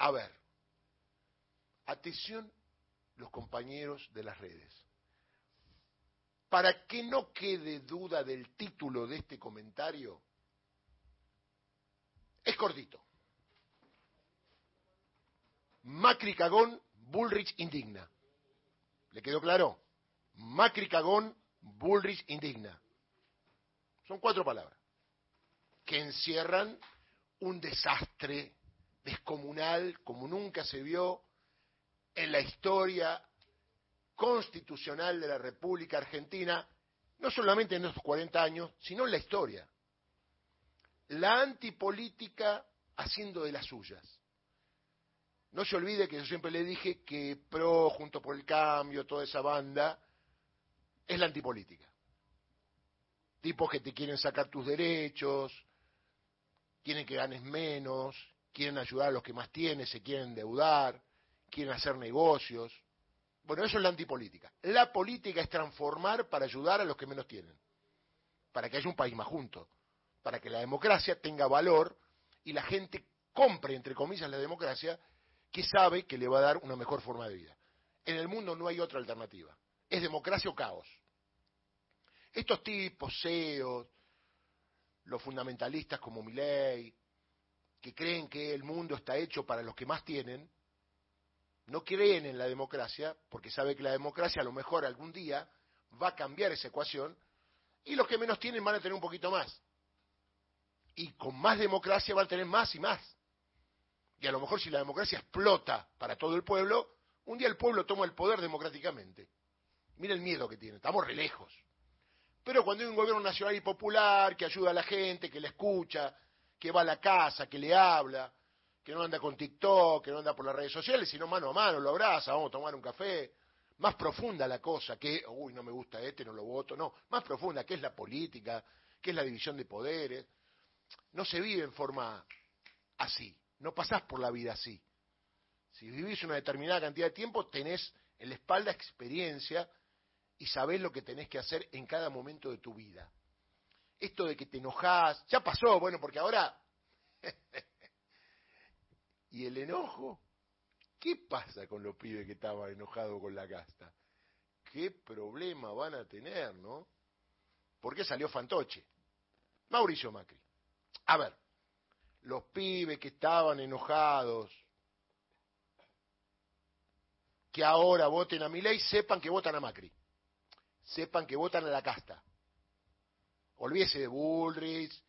A ver, atención los compañeros de las redes. Para que no quede duda del título de este comentario, es cortito. Macri cagón, Bullrich indigna. ¿Le quedó claro? Macri cagón, Bullrich indigna. Son cuatro palabras que encierran un desastre descomunal como nunca se vio en la historia constitucional de la República Argentina, no solamente en estos 40 años, sino en la historia. La antipolítica haciendo de las suyas. No se olvide que yo siempre le dije que PRO, junto por el cambio, toda esa banda, es la antipolítica. Tipos que te quieren sacar tus derechos, quieren que ganes menos, quieren ayudar a los que más tienen, se quieren endeudar, quieren hacer negocios. Bueno, eso es la antipolítica. La política es transformar para ayudar a los que menos tienen, para que haya un país más junto, para que la democracia tenga valor y la gente compre, entre comillas, la democracia que sabe que le va a dar una mejor forma de vida. En el mundo no hay otra alternativa. Es democracia o caos. Estos tipos, CEOs, los fundamentalistas como Milley, que creen que el mundo está hecho para los que más tienen, no creen en la democracia porque sabe que la democracia a lo mejor algún día va a cambiar esa ecuación y los que menos tienen van a tener un poquito más. Y con más democracia van a tener más y más. Y a lo mejor si la democracia explota para todo el pueblo, un día el pueblo toma el poder democráticamente. Mira el miedo que tiene, estamos re lejos. Pero cuando hay un gobierno nacional y popular que ayuda a la gente, que le escucha, que va a la casa, que le habla, que no anda con TikTok, que no anda por las redes sociales, sino mano a mano, lo abraza, vamos a tomar un café. Más profunda la cosa, que, uy, no me gusta este, no lo voto, no. Más profunda, que es la política, que es la división de poderes. No se vive en forma así, no pasás por la vida así. Si vivís una determinada cantidad de tiempo, tenés en la espalda experiencia y sabés lo que tenés que hacer en cada momento de tu vida. Esto de que te enojás, ya pasó, bueno, porque ahora... ¿Y el enojo? ¿Qué pasa con los pibes que estaban enojados con la casta? ¿Qué problema van a tener, no? ¿Por qué salió Fantoche? Mauricio Macri. A ver, los pibes que estaban enojados, que ahora voten a mi ley, sepan que votan a Macri sepan que votan a la casta. Olvídese de Bullrich,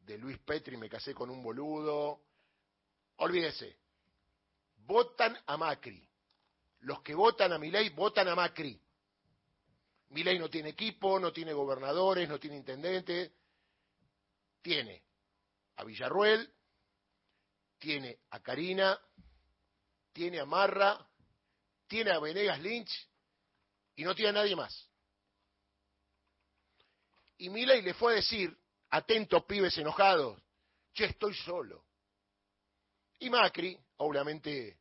de Luis Petri, me casé con un boludo. Olvídese. Votan a Macri. Los que votan a Milei votan a Macri. Milei no tiene equipo, no tiene gobernadores, no tiene intendente. Tiene a Villarruel, tiene a Karina, tiene a Marra, tiene a Venegas Lynch y no tiene a nadie más. Y Milei le fue a decir, atentos pibes enojados, che, estoy solo. Y Macri, obviamente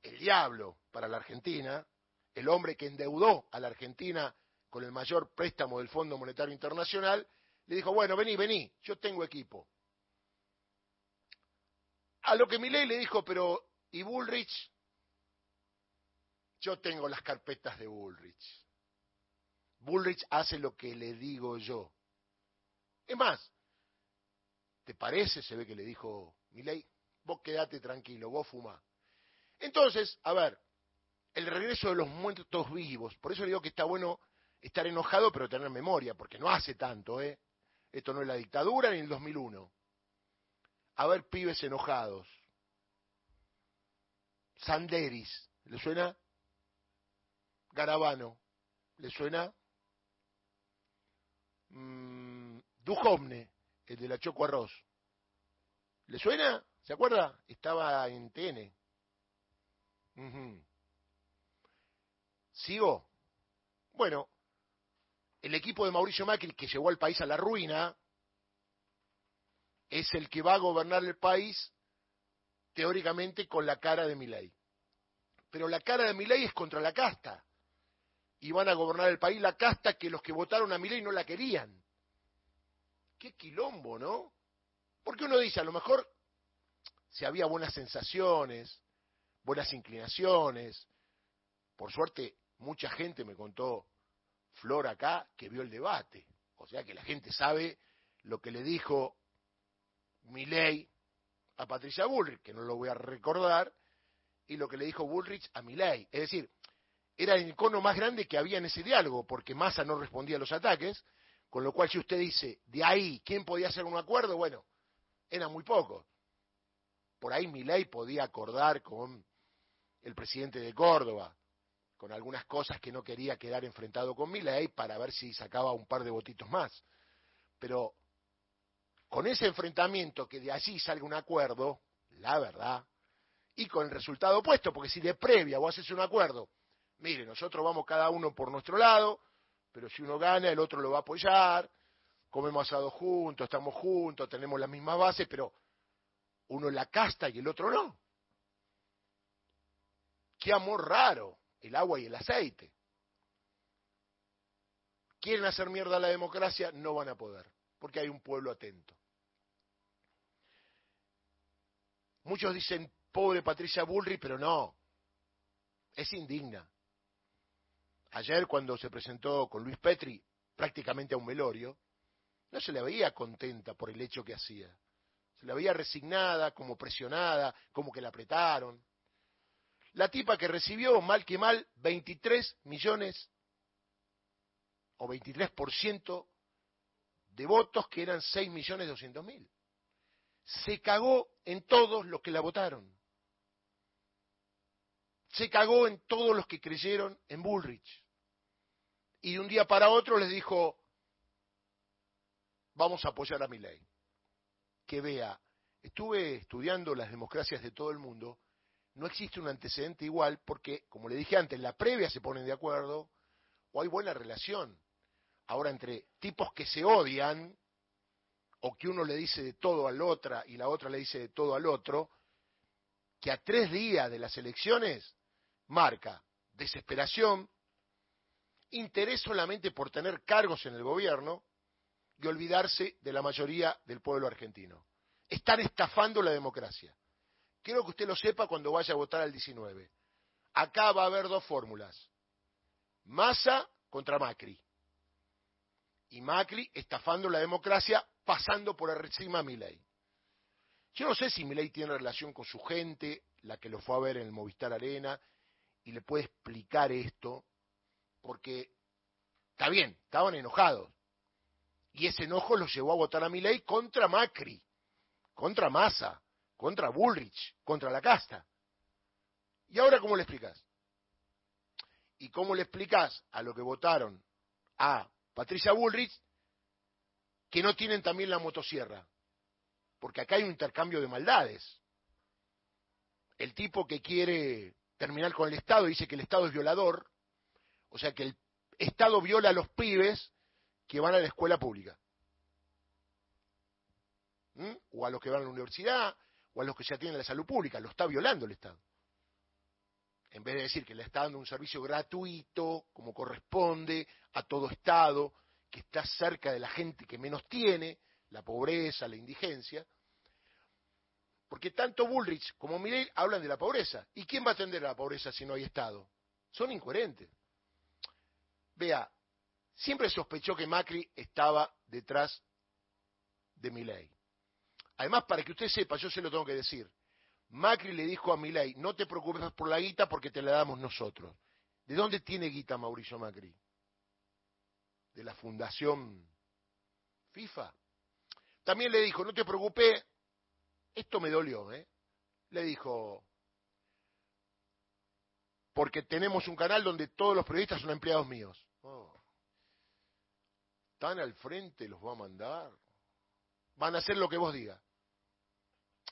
el diablo para la Argentina, el hombre que endeudó a la Argentina con el mayor préstamo del Fondo Monetario Internacional, le dijo, bueno, vení, vení, yo tengo equipo. A lo que Milei le dijo, pero, ¿y Bullrich? Yo tengo las carpetas de Bullrich. Bullrich hace lo que le digo yo. Es más, ¿te parece? Se ve que le dijo Milei, vos quedate tranquilo, vos fumá. Entonces, a ver, el regreso de los muertos vivos, por eso le digo que está bueno estar enojado pero tener memoria, porque no hace tanto, ¿eh? Esto no es la dictadura ni el 2001. A ver, pibes enojados. Sanderis, ¿le suena? Garabano. ¿Le suena? Mm, Dujovne, el de la Choco Arroz. ¿Le suena? ¿Se acuerda? Estaba en TN. ¿Sigo? Bueno, el equipo de Mauricio Macri que llevó al país a la ruina es el que va a gobernar el país teóricamente con la cara de Milei. Pero la cara de Milei es contra la casta y van a gobernar el país la casta que los que votaron a Milei no la querían. Qué quilombo, ¿no? Porque uno dice, a lo mejor, si había buenas sensaciones, buenas inclinaciones. Por suerte, mucha gente me contó, Flor acá, que vio el debate. O sea que la gente sabe lo que le dijo Milei a Patricia Bullrich, que no lo voy a recordar, y lo que le dijo Bullrich a Milei. Es decir, era el icono más grande que había en ese diálogo, porque Massa no respondía a los ataques, con lo cual si usted dice, de ahí, ¿quién podía hacer un acuerdo? Bueno, era muy poco. Por ahí Milei podía acordar con el presidente de Córdoba, con algunas cosas que no quería quedar enfrentado con Milei para ver si sacaba un par de votitos más. Pero con ese enfrentamiento que de allí salga un acuerdo, la verdad, y con el resultado opuesto, porque si de previa vos haces un acuerdo, mire, nosotros vamos cada uno por nuestro lado, pero si uno gana, el otro lo va a apoyar, comemos asado juntos, estamos juntos, tenemos las mismas bases, pero uno la casta y el otro no. Qué amor raro, el agua y el aceite. Quieren hacer mierda a la democracia, no van a poder, porque hay un pueblo atento. Muchos dicen, pobre Patricia Bullrich, pero no, es indigna. Ayer cuando se presentó con Luis Petri prácticamente a un velorio, no se la veía contenta por el hecho que hacía. Se la veía resignada, como presionada, como que la apretaron. La tipa que recibió, mal que mal, 23 millones o 23% de votos que eran 6 millones 200 mil. Se cagó en todos los que la votaron. Se cagó en todos los que creyeron en Bullrich. Y de un día para otro les dijo, vamos a apoyar a mi ley. Que vea, estuve estudiando las democracias de todo el mundo no existe un antecedente igual porque, como le dije antes, la previa se ponen de acuerdo o hay buena relación. Ahora, entre tipos que se odian, o que uno le dice de todo al otra y la otra le dice de todo al otro, que a tres días de las elecciones marca desesperación, interés solamente por tener cargos en el gobierno y olvidarse de la mayoría del pueblo argentino. Están estafando la democracia. Quiero que usted lo sepa cuando vaya a votar al 19. Acá va a haber dos fórmulas. Massa contra Macri. Y Macri estafando la democracia pasando por encima a Milei. Yo no sé si Milei tiene relación con su gente, la que lo fue a ver en el Movistar Arena, y le puede explicar esto, porque está bien, estaban enojados. Y ese enojo los llevó a votar a Milei contra Macri, contra Massa contra Bullrich, contra la casta. ¿Y ahora cómo le explicas? ¿Y cómo le explicas a lo que votaron a Patricia Bullrich que no tienen también la motosierra? Porque acá hay un intercambio de maldades. El tipo que quiere terminar con el Estado dice que el Estado es violador, o sea que el Estado viola a los pibes que van a la escuela pública. ¿Mm? O a los que van a la universidad, o a los que ya tienen la salud pública, lo está violando el Estado. En vez de decir que le está dando un servicio gratuito, como corresponde, a todo Estado, que está cerca de la gente que menos tiene, la pobreza, la indigencia. Porque tanto Bullrich como Miguel hablan de la pobreza. ¿Y quién va a atender a la pobreza si no hay Estado? Son incoherentes. Vea, siempre sospechó que Macri estaba detrás de Milei. Además, para que usted sepa, yo se lo tengo que decir. Macri le dijo a Milei, no te preocupes por la guita porque te la damos nosotros. ¿De dónde tiene guita Mauricio Macri? De la fundación FIFA. También le dijo, no te preocupes, esto me dolió, ¿eh? Le dijo, porque tenemos un canal donde todos los periodistas son empleados míos. Oh. Tan al frente los va a mandar. Van a hacer lo que vos digas.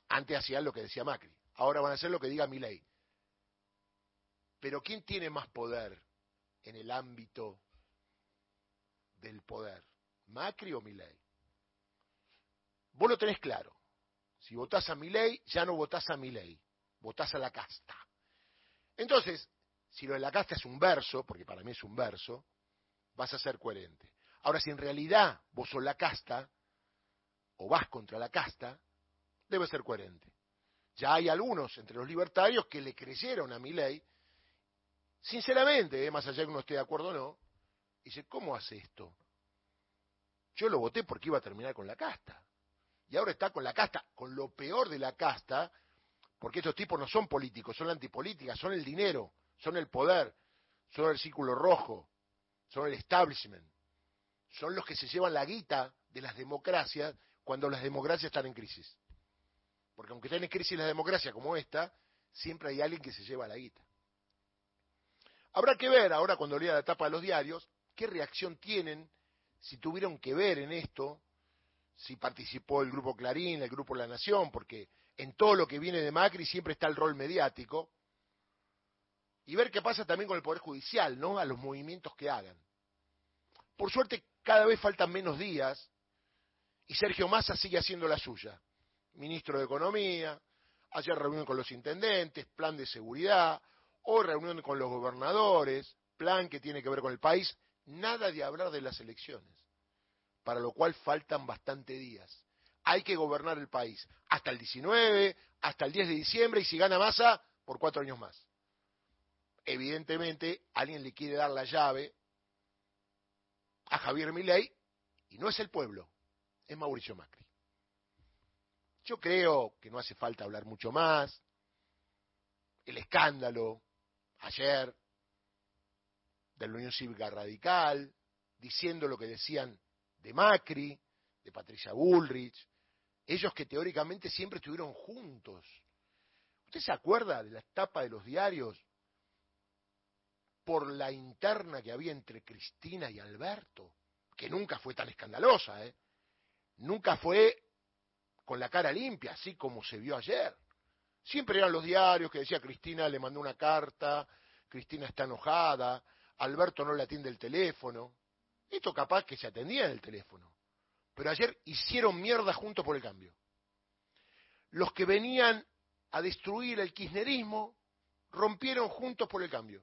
Antes hacían lo que decía Macri, ahora van a hacer lo que diga Milei. Pero ¿quién tiene más poder en el ámbito del poder? ¿Macri o Milei? Vos lo tenés claro. Si votás a Milei, ya no votás a Milei, votás a la casta. Entonces, si lo de la casta es un verso, porque para mí es un verso, vas a ser coherente. Ahora, si en realidad vos sos la casta, o vas contra la casta, debe ser coherente. Ya hay algunos entre los libertarios que le creyeron a mi ley, sinceramente, eh, más allá de que uno esté de acuerdo o no, dice, ¿cómo hace esto? Yo lo voté porque iba a terminar con la casta. Y ahora está con la casta, con lo peor de la casta, porque estos tipos no son políticos, son la antipolítica, son el dinero, son el poder, son el círculo rojo, son el establishment, son los que se llevan la guita de las democracias cuando las democracias están en crisis. Porque aunque estén en crisis las democracias como esta, siempre hay alguien que se lleva la guita. Habrá que ver ahora cuando lea la tapa de los diarios qué reacción tienen, si tuvieron que ver en esto, si participó el grupo Clarín, el grupo La Nación, porque en todo lo que viene de Macri siempre está el rol mediático, y ver qué pasa también con el Poder Judicial, ¿no? A los movimientos que hagan. Por suerte, cada vez faltan menos días y Sergio Massa sigue haciendo la suya. Ministro de Economía, ayer reunión con los intendentes, plan de seguridad, hoy reunión con los gobernadores, plan que tiene que ver con el país, nada de hablar de las elecciones, para lo cual faltan bastante días. Hay que gobernar el país hasta el 19, hasta el 10 de diciembre y si gana Massa, por cuatro años más evidentemente alguien le quiere dar la llave a Javier Milei y no es el pueblo, es Mauricio Macri. Yo creo que no hace falta hablar mucho más. El escándalo ayer de la Unión Cívica Radical, diciendo lo que decían de Macri, de Patricia Bullrich, ellos que teóricamente siempre estuvieron juntos. ¿Usted se acuerda de la etapa de los diarios por la interna que había entre Cristina y Alberto, que nunca fue tan escandalosa, ¿eh? nunca fue con la cara limpia, así como se vio ayer. Siempre eran los diarios que decía Cristina le mandó una carta, Cristina está enojada, Alberto no le atiende el teléfono. Esto capaz que se atendía en el teléfono. Pero ayer hicieron mierda juntos por el cambio. Los que venían a destruir el kirchnerismo rompieron juntos por el cambio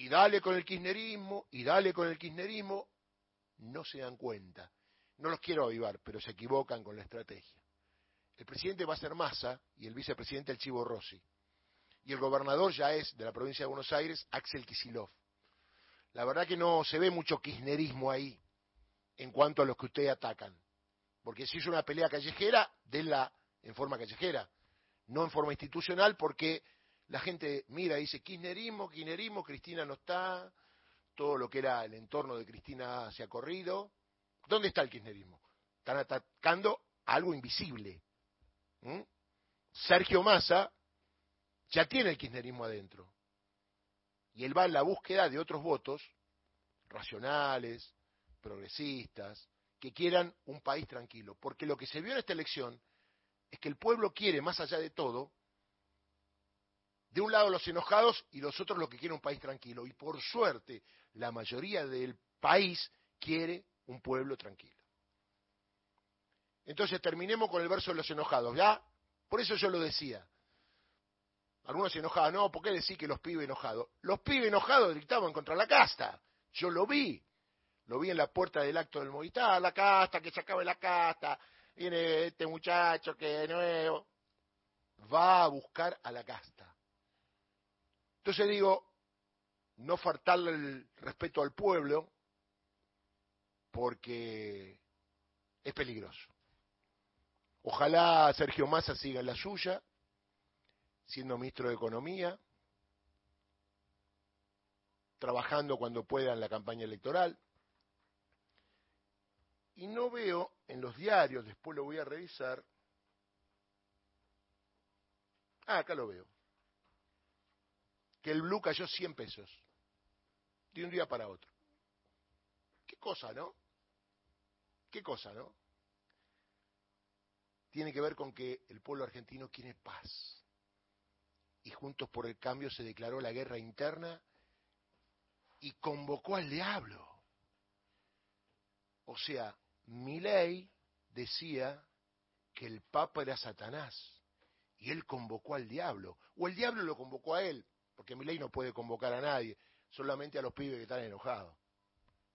y dale con el kirchnerismo, y dale con el kirchnerismo, no se dan cuenta. No los quiero avivar, pero se equivocan con la estrategia. El presidente va a ser Massa y el vicepresidente el Chivo Rossi. Y el gobernador ya es, de la provincia de Buenos Aires, Axel Kisilov. La verdad que no se ve mucho kirchnerismo ahí en cuanto a los que ustedes atacan. Porque si es una pelea callejera, denla en forma callejera, no en forma institucional, porque la gente mira y dice, kirchnerismo, kirchnerismo, Cristina no está, todo lo que era el entorno de Cristina se ha corrido. ¿Dónde está el kirchnerismo? Están atacando algo invisible. Sergio Massa ya tiene el kirchnerismo adentro. Y él va en la búsqueda de otros votos racionales, progresistas, que quieran un país tranquilo. Porque lo que se vio en esta elección es que el pueblo quiere, más allá de todo, de un lado los enojados y los otros los que quieren un país tranquilo. Y por suerte, la mayoría del país quiere un pueblo tranquilo. Entonces terminemos con el verso de los enojados, ¿ya? Por eso yo lo decía. Algunos se enojaban, no, ¿por qué decir que los pibes enojados? Los pibes enojados gritaban contra la casta. Yo lo vi. Lo vi en la puerta del acto del Movistar, la casta, que se acabe la casta. Viene este muchacho que de nuevo va a buscar a la casta. Entonces digo, no faltarle el respeto al pueblo porque es peligroso. Ojalá Sergio Massa siga en la suya, siendo ministro de Economía, trabajando cuando pueda en la campaña electoral. Y no veo en los diarios, después lo voy a revisar. Ah, acá lo veo que el blue cayó 100 pesos de un día para otro. Qué cosa, ¿no? Qué cosa, ¿no? Tiene que ver con que el pueblo argentino quiere paz. Y Juntos por el Cambio se declaró la guerra interna y convocó al diablo. O sea, mi ley decía que el Papa era Satanás y él convocó al diablo, o el diablo lo convocó a él, porque mi ley no puede convocar a nadie, solamente a los pibes que están enojados.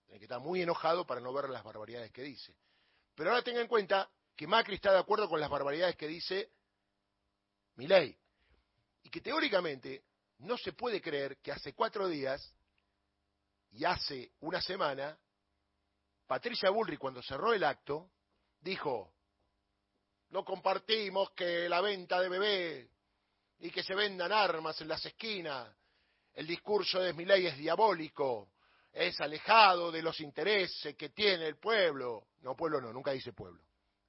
Tiene que estar muy enojado para no ver las barbaridades que dice. Pero ahora tenga en cuenta que Macri está de acuerdo con las barbaridades que dice Milei. Y que teóricamente no se puede creer que hace cuatro días y hace una semana, Patricia Bullrich, cuando cerró el acto, dijo, no compartimos que la venta de bebé y que se vendan armas en las esquinas, el discurso de Milei es diabólico, es alejado de los intereses que tiene el pueblo. No, pueblo no, nunca dice pueblo.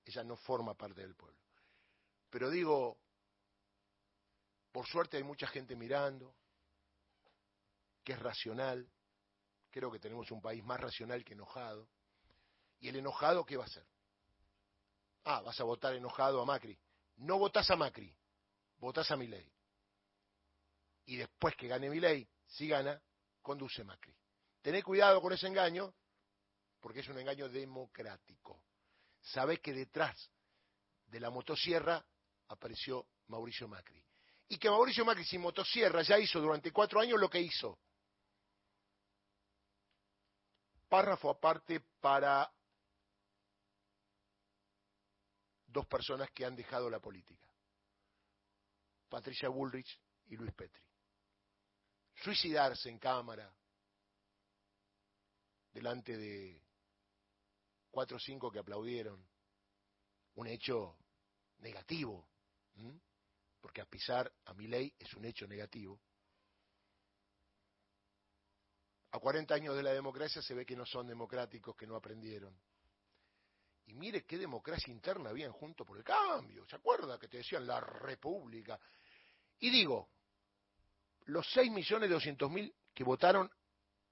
Ella no forma parte del pueblo. Pero digo, por suerte hay mucha gente mirando, que es racional. Creo que tenemos un país más racional que enojado. ¿Y el enojado qué va a hacer? Ah, vas a votar enojado a Macri. No votás a Macri, votás a Milei. Y después que gane Milei, si gana, conduce Macri. Tened cuidado con ese engaño, porque es un engaño democrático. Sabés que detrás de la motosierra apareció Mauricio Macri. Y que Mauricio Macri sin motosierra ya hizo durante cuatro años lo que hizo. Párrafo aparte para dos personas que han dejado la política. Patricia Bullrich y Luis Petri. Suicidarse en cámara, delante de cuatro o cinco que aplaudieron, un hecho negativo, porque a pisar a mi ley es un hecho negativo. A 40 años de la democracia se ve que no son democráticos, que no aprendieron. Y mire qué democracia interna habían junto por el cambio. ¿Se acuerda que te decían la república? Y digo, los 6 millones doscientos mil que votaron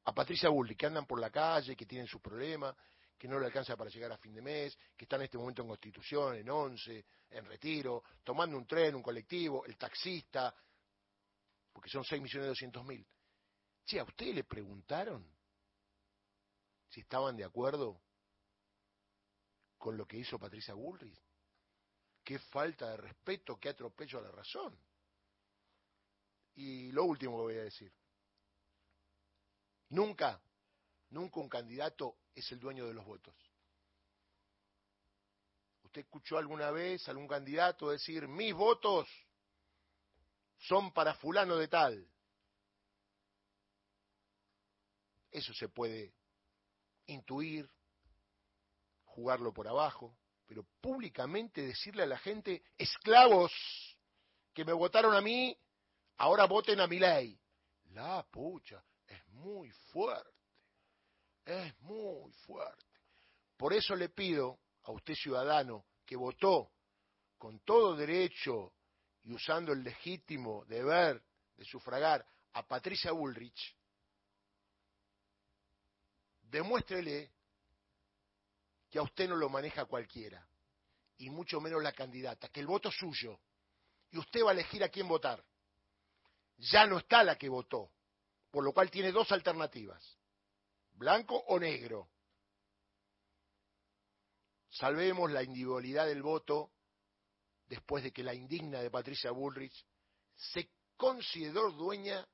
a Patricia Bullrich, que andan por la calle, que tienen sus problemas, que no le alcanza para llegar a fin de mes, que están en este momento en Constitución, en Once, en Retiro, tomando un tren, un colectivo, el taxista, porque son 6 millones doscientos mil. Che, ¿a ustedes le preguntaron si estaban de acuerdo con lo que hizo Patricia Bullrich? Qué falta de respeto, qué atropello a la razón. Y lo último que voy a decir. Nunca, nunca un candidato es el dueño de los votos. ¿Usted escuchó alguna vez algún candidato decir, mis votos son para fulano de tal? Eso se puede intuir, jugarlo por abajo, pero públicamente decirle a la gente, esclavos que me votaron a mí, ahora voten a mi ley. La pucha, es muy fuerte, es muy fuerte. Por eso le pido a usted ciudadano que votó con todo derecho y usando el legítimo deber de sufragar a Patricia Bullrich, demuéstrele que a usted no lo maneja cualquiera, y mucho menos la candidata, que el voto es suyo, y usted va a elegir a quién votar. Ya no está la que votó, por lo cual tiene dos alternativas, blanco o negro. Salvemos la individualidad del voto después de que la indigna de Patricia Bullrich se consideró dueña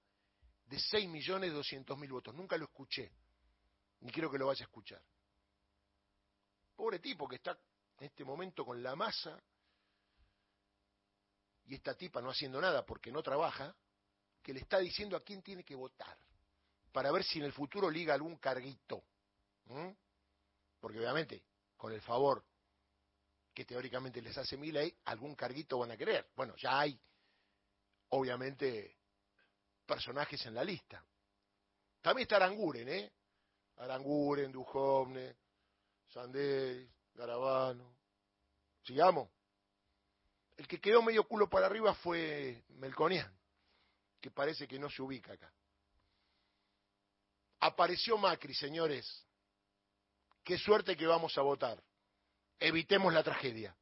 de 6.200.000 votos. Nunca lo escuché, ni quiero que lo vaya a escuchar. Pobre tipo que está en este momento con la masa y esta tipa no haciendo nada porque no trabaja, que le está diciendo a quién tiene que votar, para ver si en el futuro liga algún carguito. Porque obviamente, con el favor que teóricamente les hace mi ley, algún carguito van a querer. Bueno, ya hay, obviamente, personajes en la lista. También está Aranguren, ¿eh? Aranguren, Dujovne, Sandés, Garabano. Sigamos. El que quedó medio culo para arriba fue Melconian que parece que no se ubica acá. Apareció Macri, señores. Qué suerte que vamos a votar. Evitemos la tragedia.